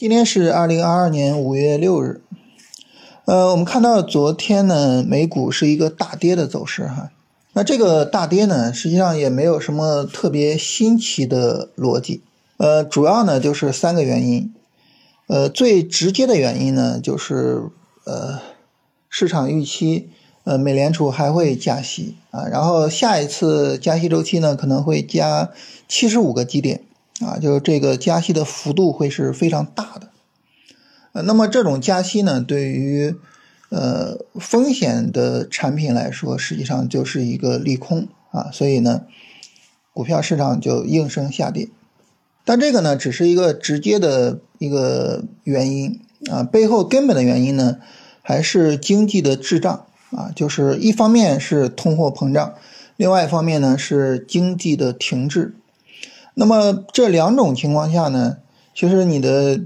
今天是二零二二年五月六日，呃，我们看到昨天呢，美股是一个大跌的走势哈。那这个大跌呢，实际上也没有什么特别新奇的逻辑，呃，主要呢就是三个原因，呃，最直接的原因呢就是呃，市场预期呃美联储还会加息啊，然后下一次加息周期呢可能会加七十五个基点。啊，就是这个加息的幅度会是非常大的，呃，那么这种加息呢，对于呃风险的产品来说，实际上就是一个利空啊，所以呢，股票市场就应声下跌。但这个呢，只是一个直接的一个原因啊，背后根本的原因呢，还是经济的滞胀啊，就是一方面是通货膨胀，另外一方面呢是经济的停滞。那么这两种情况下呢，其实你的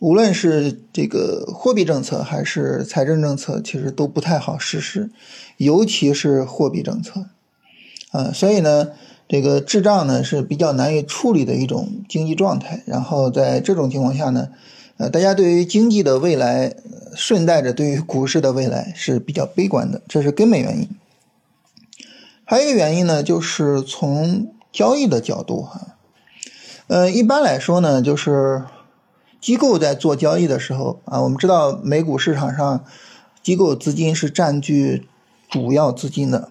无论是这个货币政策还是财政政策，其实都不太好实施，尤其是货币政策，啊，所以呢，这个滞胀呢是比较难以处理的一种经济状态。然后在这种情况下呢，呃，大家对于经济的未来，顺带着对于股市的未来是比较悲观的，这是根本原因。还有一个原因呢，就是从交易的角度哈。呃，一般来说呢，就是机构在做交易的时候啊，我们知道美股市场上机构资金是占据主要资金的。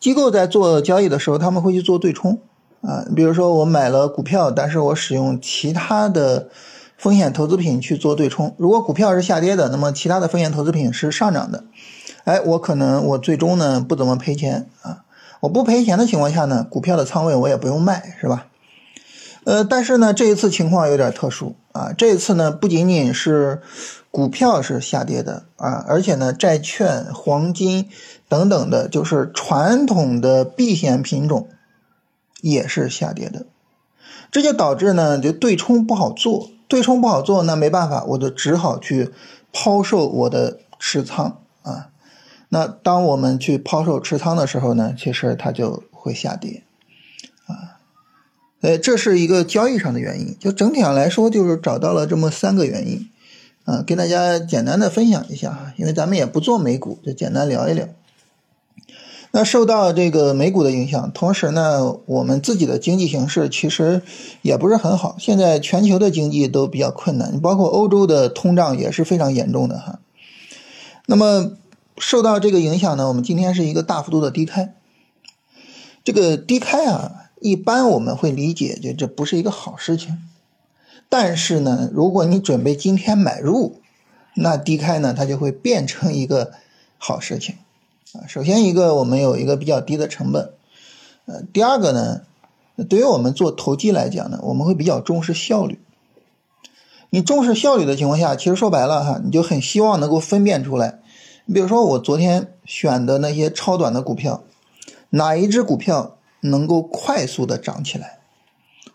机构在做交易的时候，他们会去做对冲啊，比如说我买了股票，但是我使用其他的风险投资品去做对冲。如果股票是下跌的，那么其他的风险投资品是上涨的，哎，我可能我最终呢不怎么赔钱啊。我不赔钱的情况下呢，股票的仓位我也不用卖，是吧？呃，但是呢，这一次情况有点特殊啊。这一次呢，不仅仅是股票是下跌的啊，而且呢，债券、黄金等等的，就是传统的避险品种也是下跌的。这就导致呢，就对冲不好做，对冲不好做，那没办法，我就只好去抛售我的持仓啊。那当我们去抛售持仓的时候呢，其实它就会下跌。呃，这是一个交易上的原因，就整体上来说，就是找到了这么三个原因，啊，跟大家简单的分享一下哈，因为咱们也不做美股，就简单聊一聊。那受到这个美股的影响，同时呢，我们自己的经济形势其实也不是很好，现在全球的经济都比较困难，包括欧洲的通胀也是非常严重的哈。那么受到这个影响呢，我们今天是一个大幅度的低开，这个低开啊。一般我们会理解，就这不是一个好事情。但是呢，如果你准备今天买入，那低开呢，它就会变成一个好事情啊。首先一个，我们有一个比较低的成本，呃，第二个呢，对于我们做投机来讲呢，我们会比较重视效率。你重视效率的情况下，其实说白了哈，你就很希望能够分辨出来。你比如说我昨天选的那些超短的股票，哪一只股票？能够快速的涨起来。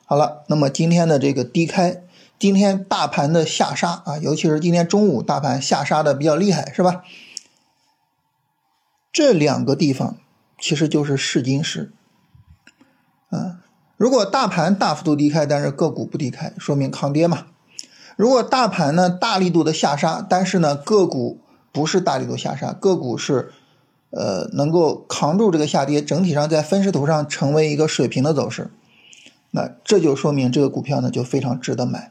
好了，那么今天的这个低开，今天大盘的下杀啊，尤其是今天中午大盘下杀的比较厉害，是吧？这两个地方其实就是试金石。啊，如果大盘大幅度低开，但是个股不低开，说明抗跌嘛。如果大盘呢大力度的下杀，但是呢个股不是大力度下杀，个股是。呃，能够扛住这个下跌，整体上在分时图上成为一个水平的走势，那这就说明这个股票呢就非常值得买。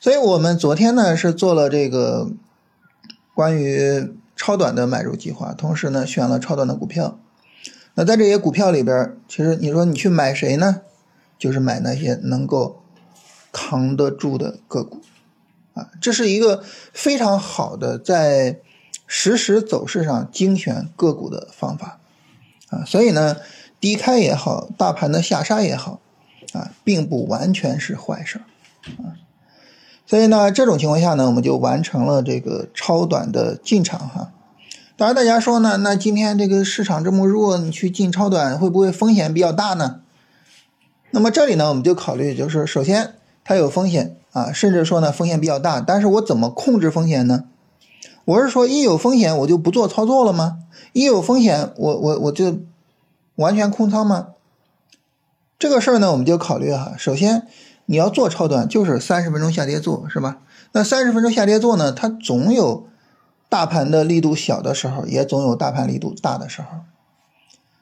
所以我们昨天呢是做了这个关于超短的买入计划，同时呢选了超短的股票。那在这些股票里边，其实你说你去买谁呢？就是买那些能够扛得住的个股啊，这是一个非常好的在。实时走势上精选个股的方法，啊，所以呢，低开也好，大盘的下杀也好，啊，并不完全是坏事啊。所以呢，这种情况下呢，我们就完成了这个超短的进场哈。当然，大家说呢，那今天这个市场这么弱，你去进超短会不会风险比较大呢？那么这里呢，我们就考虑，就是首先它有风险啊，甚至说呢风险比较大，但是我怎么控制风险呢？我是说，一有风险我就不做操作了吗？一有风险，我我我就完全空仓吗？这个事儿呢，我们就考虑哈。首先，你要做超短，就是三十分钟下跌做，是吧？那三十分钟下跌做呢，它总有大盘的力度小的时候，也总有大盘力度大的时候。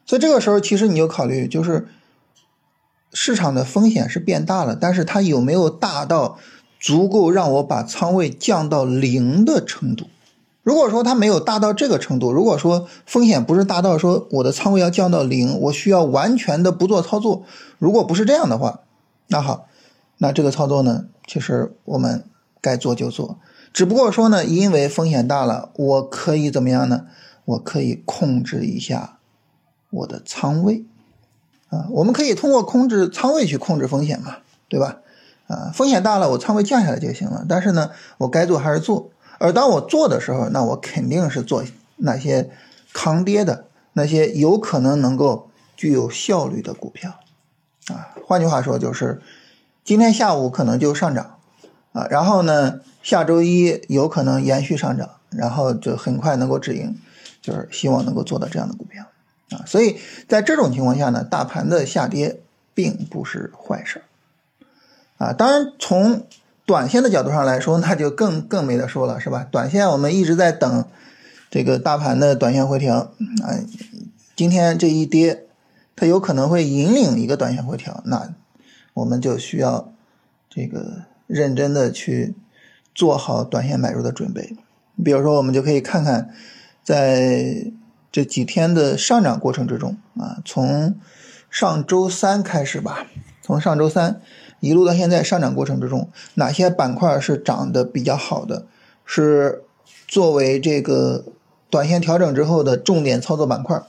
所以这个时候，其实你就考虑，就是市场的风险是变大了，但是它有没有大到足够让我把仓位降到零的程度？如果说它没有大到这个程度，如果说风险不是大到说我的仓位要降到零，我需要完全的不做操作，如果不是这样的话，那好，那这个操作呢，其实我们该做就做，只不过说呢，因为风险大了，我可以怎么样呢？我可以控制一下。我的仓位，啊，我们可以通过控制仓位去控制风险嘛，对吧？啊，风险大了，我仓位降下来就行了。但是呢，我该做还是做。而当我做的时候，那我肯定是做那些抗跌的、那些有可能能够具有效率的股票，啊，换句话说就是今天下午可能就上涨，啊，然后呢，下周一有可能延续上涨，然后就很快能够止盈，就是希望能够做到这样的股票。啊，所以在这种情况下呢，大盘的下跌并不是坏事啊。当然，从短线的角度上来说，那就更更没得说了，是吧？短线我们一直在等这个大盘的短线回调啊。今天这一跌，它有可能会引领一个短线回调，那我们就需要这个认真的去做好短线买入的准备。比如说，我们就可以看看在。这几天的上涨过程之中啊，从上周三开始吧，从上周三一路到现在上涨过程之中，哪些板块是涨得比较好的？是作为这个短线调整之后的重点操作板块。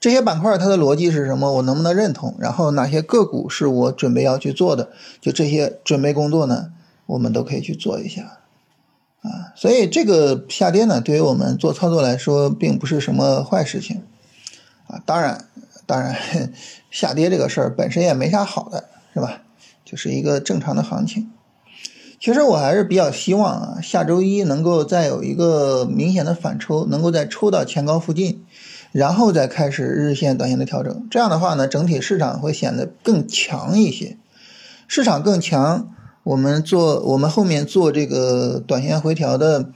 这些板块它的逻辑是什么？我能不能认同？然后哪些个股是我准备要去做的？就这些准备工作呢，我们都可以去做一下。啊，所以这个下跌呢，对于我们做操作来说，并不是什么坏事情，啊，当然，当然，下跌这个事儿本身也没啥好的，是吧？就是一个正常的行情。其实我还是比较希望啊，下周一能够再有一个明显的反抽，能够再抽到前高附近，然后再开始日线、短线的调整。这样的话呢，整体市场会显得更强一些，市场更强。我们做，我们后面做这个短线回调的，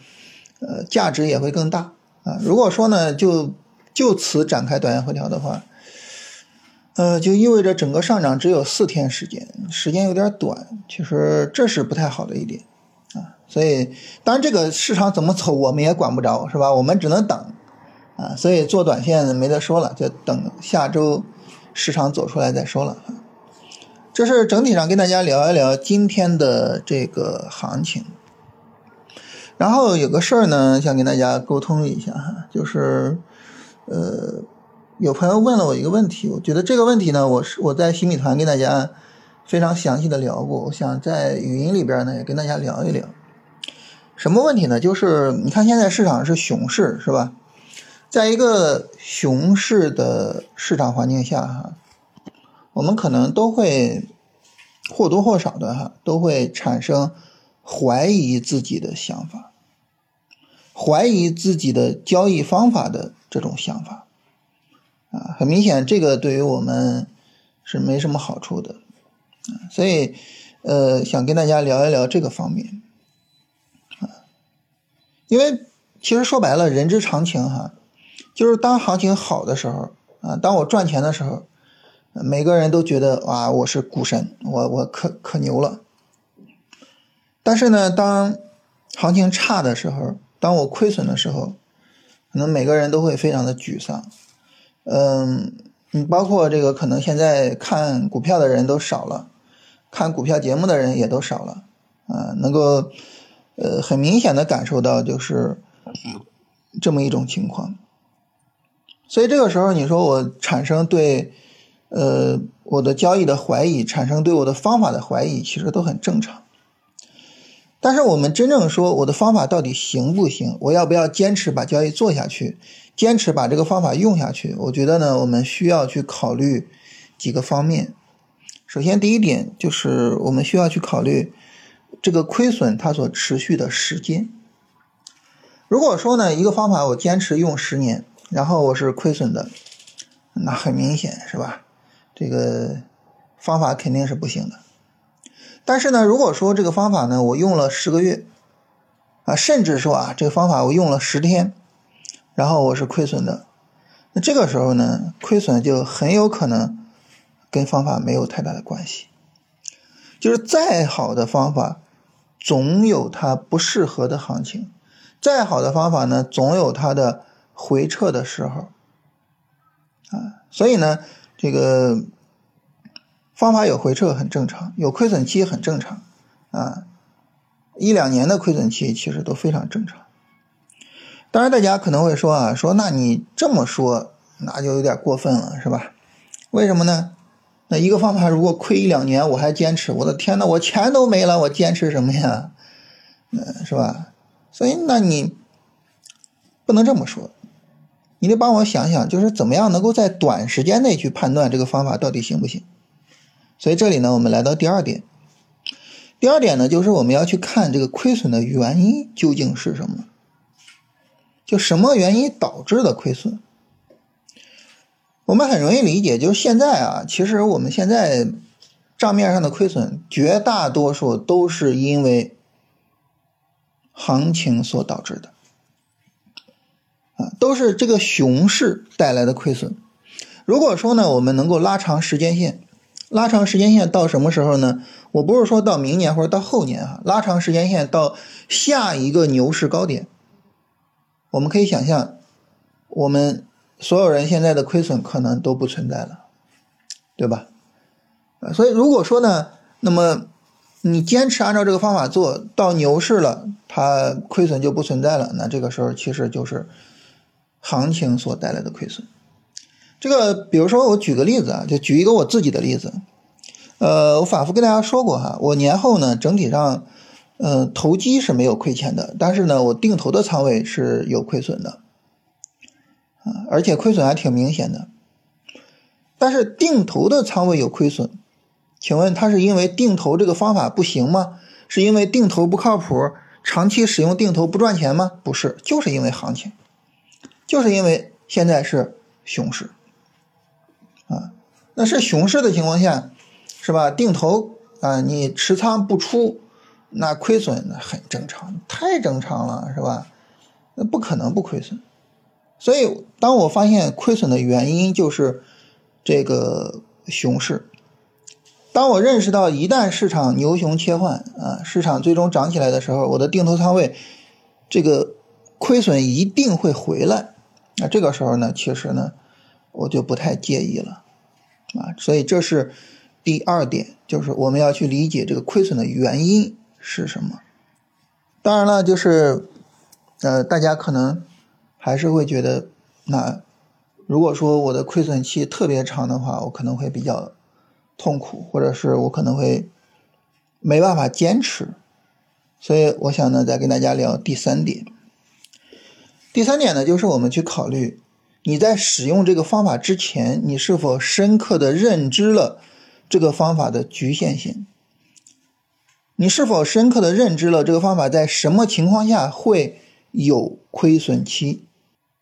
呃，价值也会更大啊。如果说呢，就就此展开短线回调的话，呃，就意味着整个上涨只有四天时间，时间有点短，其实这是不太好的一点啊。所以，当然这个市场怎么走，我们也管不着，是吧？我们只能等啊。所以做短线没得说了，就等下周市场走出来再说了。这是整体上跟大家聊一聊今天的这个行情，然后有个事儿呢，想跟大家沟通一下哈，就是，呃，有朋友问了我一个问题，我觉得这个问题呢，我是我在新米团跟大家非常详细的聊过，我想在语音里边呢也跟大家聊一聊，什么问题呢？就是你看现在市场是熊市是吧？在一个熊市的市场环境下哈。我们可能都会或多或少的哈，都会产生怀疑自己的想法，怀疑自己的交易方法的这种想法，啊，很明显，这个对于我们是没什么好处的，所以，呃，想跟大家聊一聊这个方面，啊，因为其实说白了，人之常情哈，就是当行情好的时候，啊，当我赚钱的时候。每个人都觉得啊，我是股神，我我可可牛了。但是呢，当行情差的时候，当我亏损的时候，可能每个人都会非常的沮丧。嗯，你包括这个，可能现在看股票的人都少了，看股票节目的人也都少了。啊，能够呃很明显的感受到就是这么一种情况。所以这个时候，你说我产生对。呃，我的交易的怀疑，产生对我的方法的怀疑，其实都很正常。但是我们真正说我的方法到底行不行，我要不要坚持把交易做下去，坚持把这个方法用下去？我觉得呢，我们需要去考虑几个方面。首先，第一点就是我们需要去考虑这个亏损它所持续的时间。如果说呢，一个方法我坚持用十年，然后我是亏损的，那很明显是吧？这个方法肯定是不行的但是呢，如果说这个方法呢，我用了十个月，啊，甚至说啊，这个方法我用了十天，然后我是亏损的，那这个时候呢，亏损就很有可能跟方法没有太大的关系。就是再好的方法，总有它不适合的行情；再好的方法呢，总有它的回撤的时候。啊，所以呢，这个方法有回撤很正常，有亏损期很正常。啊，一两年的亏损期其实都非常正常。当然，大家可能会说啊，说那你这么说，那就有点过分了，是吧？为什么呢？那一个方法如果亏一两年我还坚持，我的天呐，我钱都没了，我坚持什么呀？嗯，是吧？所以那你不能这么说，你得帮我想想，就是怎么样能够在短时间内去判断这个方法到底行不行？所以这里呢，我们来到第二点，第二点呢，就是我们要去看这个亏损的原因究竟是什么，就什么原因导致的亏损？我们很容易理解，就是现在啊，其实我们现在账面上的亏损，绝大多数都是因为行情所导致的，啊，都是这个熊市带来的亏损。如果说呢，我们能够拉长时间线，拉长时间线到什么时候呢？我不是说到明年或者到后年啊，拉长时间线到下一个牛市高点，我们可以想象，我们。所有人现在的亏损可能都不存在了，对吧？所以如果说呢，那么你坚持按照这个方法做到牛市了，它亏损就不存在了。那这个时候其实就是行情所带来的亏损。这个，比如说我举个例子啊，就举一个我自己的例子。呃，我反复跟大家说过哈，我年后呢整体上，呃，投机是没有亏钱的，但是呢，我定投的仓位是有亏损的。啊，而且亏损还挺明显的。但是定投的仓位有亏损，请问它是因为定投这个方法不行吗？是因为定投不靠谱，长期使用定投不赚钱吗？不是，就是因为行情，就是因为现在是熊市。啊，那是熊市的情况下，是吧？定投啊，你持仓不出，那亏损那很正常，太正常了，是吧？那不可能不亏损。所以，当我发现亏损的原因就是这个熊市，当我认识到一旦市场牛熊切换啊，市场最终涨起来的时候，我的定投仓位这个亏损一定会回来。那这个时候呢，其实呢，我就不太介意了啊。所以这是第二点，就是我们要去理解这个亏损的原因是什么。当然了，就是呃，大家可能。还是会觉得，那如果说我的亏损期特别长的话，我可能会比较痛苦，或者是我可能会没办法坚持。所以我想呢，再跟大家聊第三点。第三点呢，就是我们去考虑你在使用这个方法之前，你是否深刻的认知了这个方法的局限性？你是否深刻的认知了这个方法在什么情况下会有亏损期？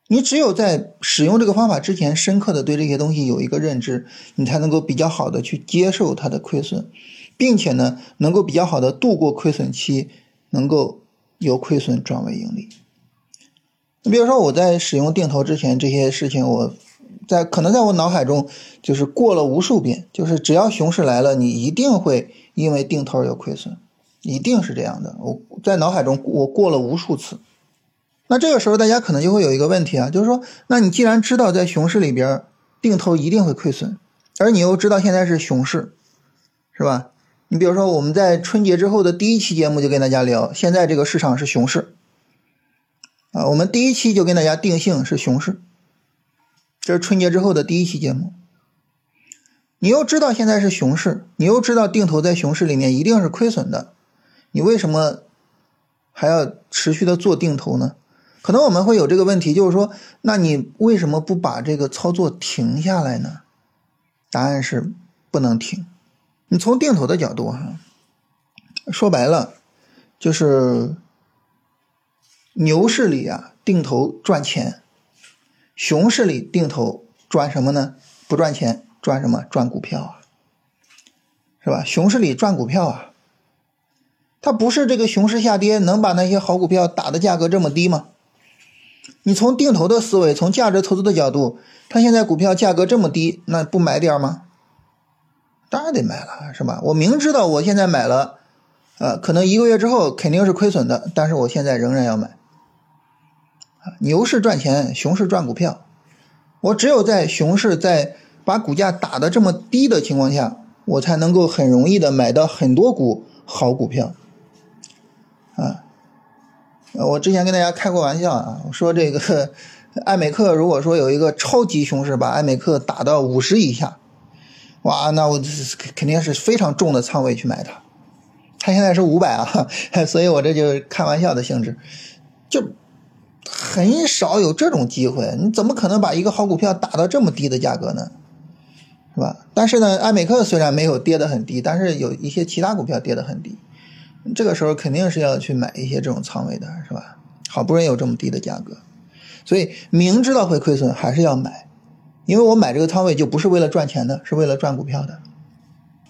你只有在使用这个方法之前，深刻的对这些东西有一个认知，你才能够比较好的去接受它的亏损，并且呢，能够比较好的度过亏损期，能够由亏损转为盈利。你比如说我在使用定投之前，这些事情我在可能在我脑海中就是过了无数遍，就是只要熊市来了，你一定会因为定投有亏损，一定是这样的。我在脑海中我过了无数次。那这个时候，大家可能就会有一个问题啊，就是说，那你既然知道在熊市里边定投一定会亏损，而你又知道现在是熊市，是吧？你比如说，我们在春节之后的第一期节目就跟大家聊，现在这个市场是熊市，啊，我们第一期就跟大家定性是熊市，这是春节之后的第一期节目。你又知道现在是熊市，你又知道定投在熊市里面一定是亏损的，你为什么还要持续的做定投呢？可能我们会有这个问题，就是说，那你为什么不把这个操作停下来呢？答案是不能停。你从定投的角度哈，说白了，就是牛市里啊定投赚钱，熊市里定投赚什么呢？不赚钱，赚什么？赚股票啊，是吧？熊市里赚股票啊，它不是这个熊市下跌能把那些好股票打的价格这么低吗？你从定投的思维，从价值投资的角度，它现在股票价格这么低，那不买点吗？当然得买了，是吧？我明知道我现在买了，呃，可能一个月之后肯定是亏损的，但是我现在仍然要买。牛市赚钱，熊市赚股票。我只有在熊市在把股价打的这么低的情况下，我才能够很容易的买到很多股好股票。啊，我之前跟大家开过玩笑啊，我说这个艾美克如果说有一个超级熊市，把艾美克打到五十以下，哇，那我肯定是非常重的仓位去买它。它现在是五百啊，所以我这就开玩笑的性质，就。很少有这种机会，你怎么可能把一个好股票打到这么低的价格呢？是吧？但是呢，艾美克虽然没有跌得很低，但是有一些其他股票跌得很低，这个时候肯定是要去买一些这种仓位的，是吧？好不容易有这么低的价格，所以明知道会亏损还是要买，因为我买这个仓位就不是为了赚钱的，是为了赚股票的。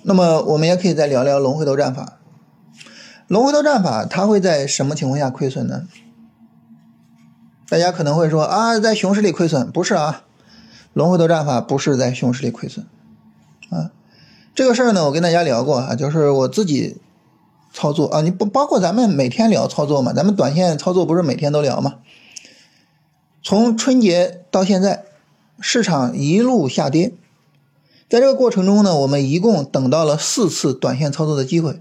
那么我们也可以再聊聊龙回头战法。龙回头战法它会在什么情况下亏损呢？大家可能会说啊，在熊市里亏损不是啊，龙回头战法不是在熊市里亏损啊。这个事儿呢，我跟大家聊过啊，就是我自己操作啊，你不包括咱们每天聊操作嘛，咱们短线操作不是每天都聊吗？从春节到现在，市场一路下跌，在这个过程中呢，我们一共等到了四次短线操作的机会，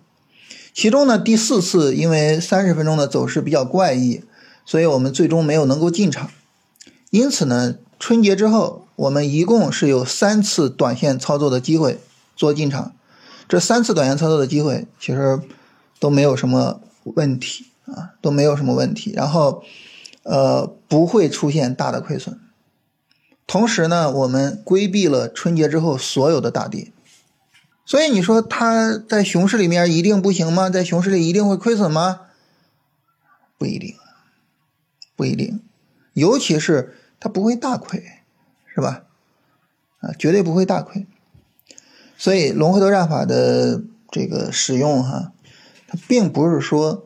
其中呢第四次因为三十分钟的走势比较怪异。所以我们最终没有能够进场，因此呢，春节之后我们一共是有三次短线操作的机会做进场，这三次短线操作的机会其实都没有什么问题啊，都没有什么问题，然后呃不会出现大的亏损，同时呢，我们规避了春节之后所有的大跌，所以你说它在熊市里面一定不行吗？在熊市里一定会亏损吗？不一定。不一定，尤其是它不会大亏，是吧？啊，绝对不会大亏。所以龙回头战法的这个使用哈，它并不是说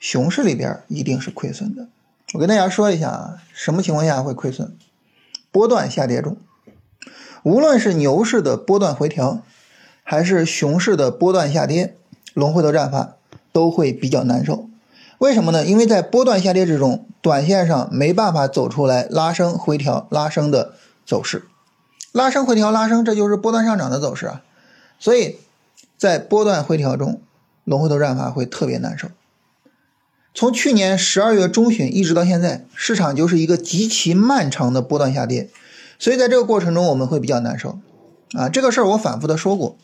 熊市里边一定是亏损的。我跟大家说一下啊，什么情况下会亏损？波段下跌中，无论是牛市的波段回调，还是熊市的波段下跌，龙回头战法都会比较难受。为什么呢？因为在波段下跌之中，短线上没办法走出来拉升回调拉升的走势，拉升回调拉升，这就是波段上涨的走势啊。所以，在波段回调中，龙回头战法会特别难受。从去年十二月中旬一直到现在，市场就是一个极其漫长的波段下跌，所以在这个过程中我们会比较难受啊。这个事儿我反复的说过。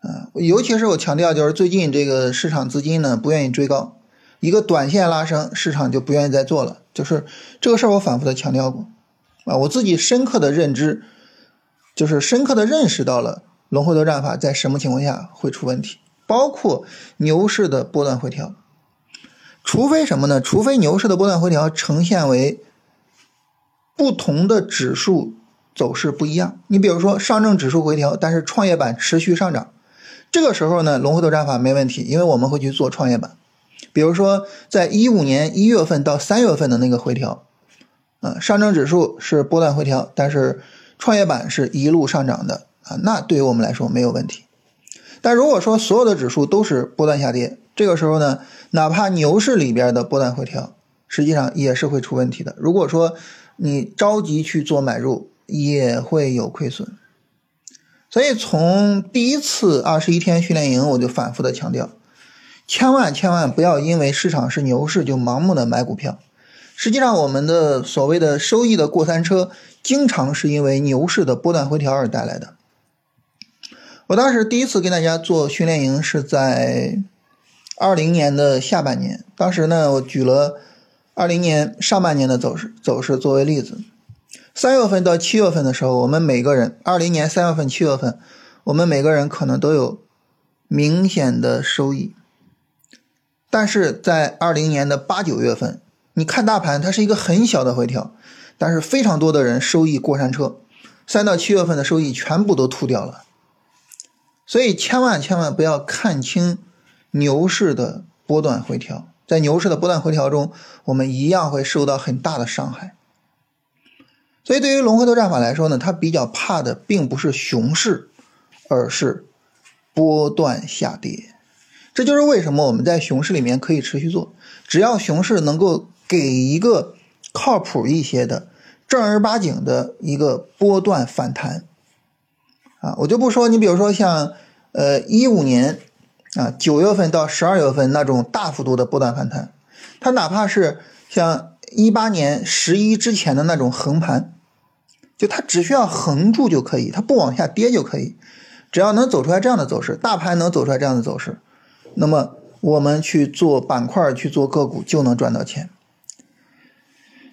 啊，尤其是我强调，就是最近这个市场资金呢不愿意追高，一个短线拉升，市场就不愿意再做了。就是这个事儿，我反复的强调过，啊，我自己深刻的认知，就是深刻的认识到了龙回头战法在什么情况下会出问题，包括牛市的波段回调，除非什么呢？除非牛市的波段回调呈现为不同的指数走势不一样，你比如说上证指数回调，但是创业板持续上涨。这个时候呢，龙回头战法没问题，因为我们会去做创业板。比如说，在一五年一月份到三月份的那个回调，啊，上证指数是波段回调，但是创业板是一路上涨的啊，那对于我们来说没有问题。但如果说所有的指数都是波段下跌，这个时候呢，哪怕牛市里边的波段回调，实际上也是会出问题的。如果说你着急去做买入，也会有亏损。所以从第一次二十一天训练营，我就反复的强调，千万千万不要因为市场是牛市就盲目的买股票。实际上，我们的所谓的收益的过山车，经常是因为牛市的波段回调而带来的。我当时第一次跟大家做训练营是在二零年的下半年，当时呢，我举了二零年上半年的走势走势作为例子。三月份到七月份的时候，我们每个人，二零年三月份、七月份，我们每个人可能都有明显的收益。但是在二零年的八九月份，你看大盘，它是一个很小的回调，但是非常多的人收益过山车，三到七月份的收益全部都吐掉了。所以千万千万不要看清牛市的波段回调，在牛市的波段回调中，我们一样会受到很大的伤害。所以，对于龙回头战法来说呢，它比较怕的并不是熊市，而是波段下跌。这就是为什么我们在熊市里面可以持续做，只要熊市能够给一个靠谱一些的、正儿八经的一个波段反弹。啊，我就不说你，比如说像呃一五年啊九月份到十二月份那种大幅度的波段反弹，它哪怕是像一八年十一之前的那种横盘，就它只需要横住就可以，它不往下跌就可以，只要能走出来这样的走势，大盘能走出来这样的走势，那么我们去做板块去做个股就能赚到钱。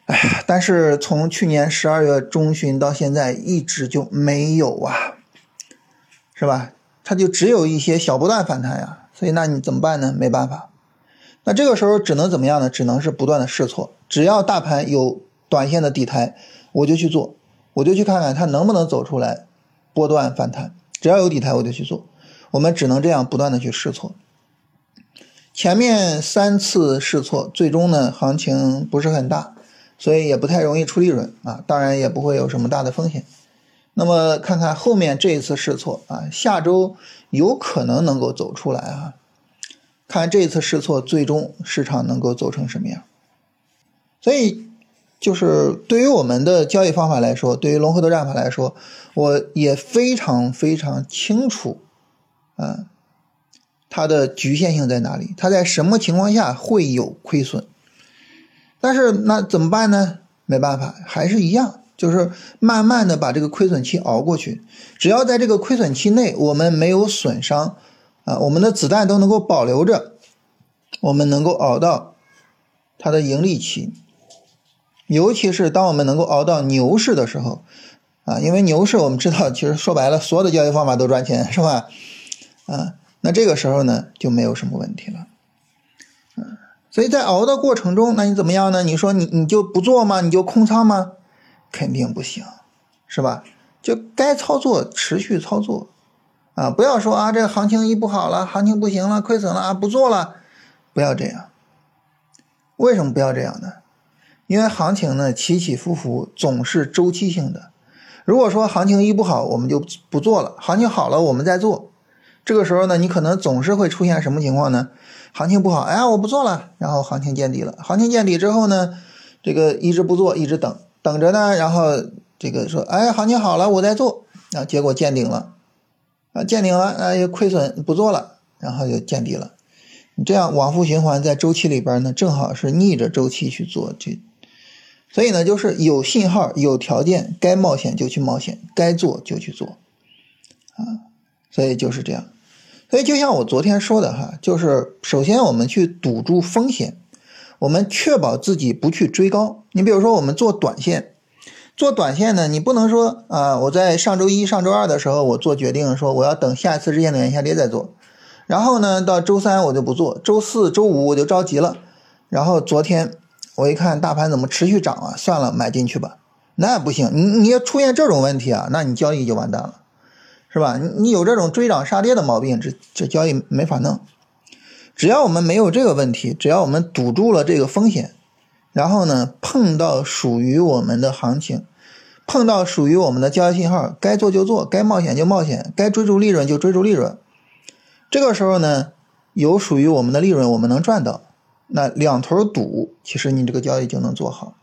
哎呀，但是从去年十二月中旬到现在一直就没有啊。是吧？它就只有一些小波段反弹呀，所以那你怎么办呢？没办法，那这个时候只能怎么样呢？只能是不断的试错。只要大盘有短线的底台，我就去做，我就去看看它能不能走出来波段反弹。只要有底台，我就去做。我们只能这样不断的去试错。前面三次试错，最终呢行情不是很大，所以也不太容易出利润啊，当然也不会有什么大的风险。那么看看后面这一次试错啊，下周有可能能够走出来啊，看这一次试错最终市场能够走成什么样。所以就是对于我们的交易方法来说，对于龙回头战法来说，我也非常非常清楚啊，它的局限性在哪里，它在什么情况下会有亏损。但是那怎么办呢？没办法，还是一样。就是慢慢的把这个亏损期熬过去，只要在这个亏损期内我们没有损伤，啊，我们的子弹都能够保留着，我们能够熬到它的盈利期。尤其是当我们能够熬到牛市的时候，啊，因为牛市我们知道，其实说白了，所有的交易方法都赚钱，是吧？啊，那这个时候呢就没有什么问题了，嗯，所以在熬的过程中，那你怎么样呢？你说你你就不做吗？你就空仓吗？肯定不行，是吧？就该操作持续操作，啊，不要说啊，这个行情一不好了，行情不行了，亏损了啊，不做了，不要这样。为什么不要这样呢？因为行情呢起起伏伏，总是周期性的。如果说行情一不好，我们就不做了；行情好了，我们再做。这个时候呢，你可能总是会出现什么情况呢？行情不好，哎，我不做了，然后行情见底了。行情见底之后呢，这个一直不做，一直等。等着呢，然后这个说，哎，行情好了，我再做，啊，结果见顶了，啊，见顶了，啊，又亏损不做了，然后就见底了，你这样往复循环，在周期里边呢，正好是逆着周期去做，这，所以呢，就是有信号、有条件，该冒险就去冒险，该做就去做，啊，所以就是这样，所以就像我昨天说的哈，就是首先我们去堵住风险。我们确保自己不去追高。你比如说，我们做短线，做短线呢，你不能说啊，我在上周一、上周二的时候，我做决定说我要等下一次日线的元下跌再做，然后呢，到周三我就不做，周四周五我就着急了，然后昨天我一看大盘怎么持续涨啊，算了，买进去吧，那不行，你你要出现这种问题啊，那你交易就完蛋了，是吧？你你有这种追涨杀跌的毛病，这这交易没法弄。只要我们没有这个问题，只要我们堵住了这个风险，然后呢，碰到属于我们的行情，碰到属于我们的交易信号，该做就做，该冒险就冒险，该追逐利润就追逐利润。这个时候呢，有属于我们的利润，我们能赚到，那两头堵，其实你这个交易就能做好，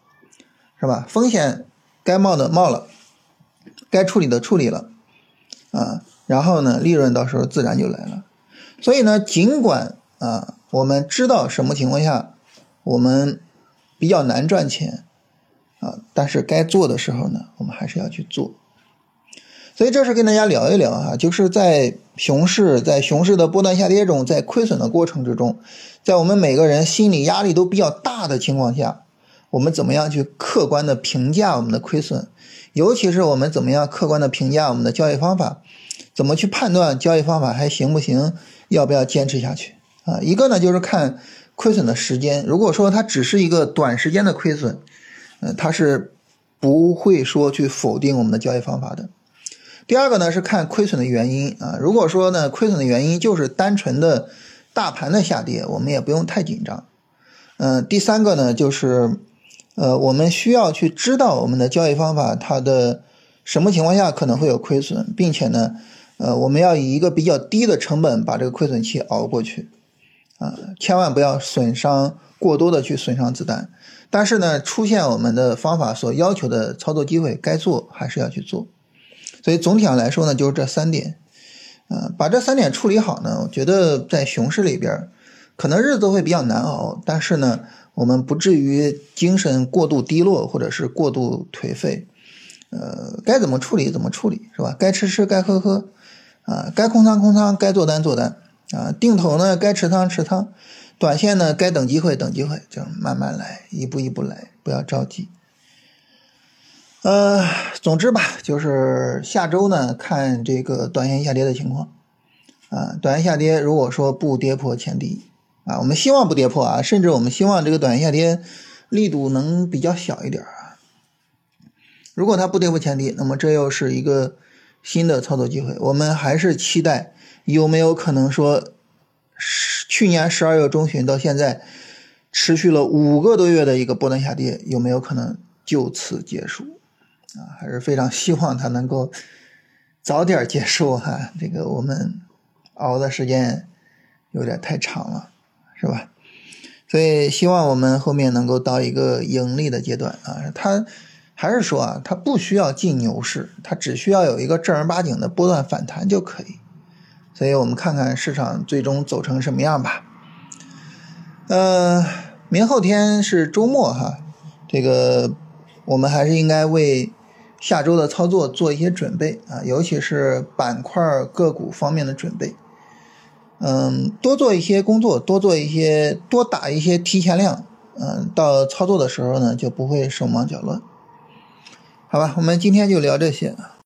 是吧？风险该冒的冒了，该处理的处理了，啊，然后呢，利润到时候自然就来了。所以呢，尽管啊，我们知道什么情况下我们比较难赚钱啊，但是该做的时候呢，我们还是要去做。所以这是跟大家聊一聊啊，就是在熊市、在熊市的波段下跌中，在亏损的过程之中，在我们每个人心理压力都比较大的情况下，我们怎么样去客观的评价我们的亏损？尤其是我们怎么样客观的评价我们的交易方法？怎么去判断交易方法还行不行？要不要坚持下去？啊，一个呢就是看亏损的时间。如果说它只是一个短时间的亏损，呃，它是不会说去否定我们的交易方法的。第二个呢是看亏损的原因啊。如果说呢亏损的原因就是单纯的大盘的下跌，我们也不用太紧张。嗯，第三个呢，就是呃，我们需要去知道我们的交易方法它的什么情况下可能会有亏损，并且呢，呃，我们要以一个比较低的成本把这个亏损期熬过去。啊，千万不要损伤过多的去损伤子弹。但是呢，出现我们的方法所要求的操作机会，该做还是要去做。所以总体上来说呢，就是这三点。呃，把这三点处理好呢，我觉得在熊市里边，可能日子会比较难熬，但是呢，我们不至于精神过度低落或者是过度颓废。呃，该怎么处理怎么处理，是吧？该吃吃，该喝喝，啊，该空仓空仓，该做单做单，啊，定投呢该持仓持仓，短线呢该等机会等机会，就慢慢来，一步一步来，不要着急。呃，总之吧，就是下周呢，看这个短线下跌的情况，啊，短线下跌，如果说不跌破前低，啊，我们希望不跌破啊，甚至我们希望这个短线下跌力度能比较小一点啊。如果它不跌破前低，那么这又是一个新的操作机会。我们还是期待有没有可能说，去年十二月中旬到现在持续了五个多月的一个波段下跌，有没有可能就此结束？啊，还是非常希望它能够早点结束哈。这个我们熬的时间有点太长了，是吧？所以希望我们后面能够到一个盈利的阶段啊。它还是说啊，它不需要进牛市，它只需要有一个正儿八经的波段反弹就可以。所以我们看看市场最终走成什么样吧。呃，明后天是周末哈，这个我们还是应该为。下周的操作做一些准备啊，尤其是板块个股方面的准备。嗯，多做一些工作，多做一些，多打一些提前量。嗯，到操作的时候呢，就不会手忙脚乱。好吧，我们今天就聊这些。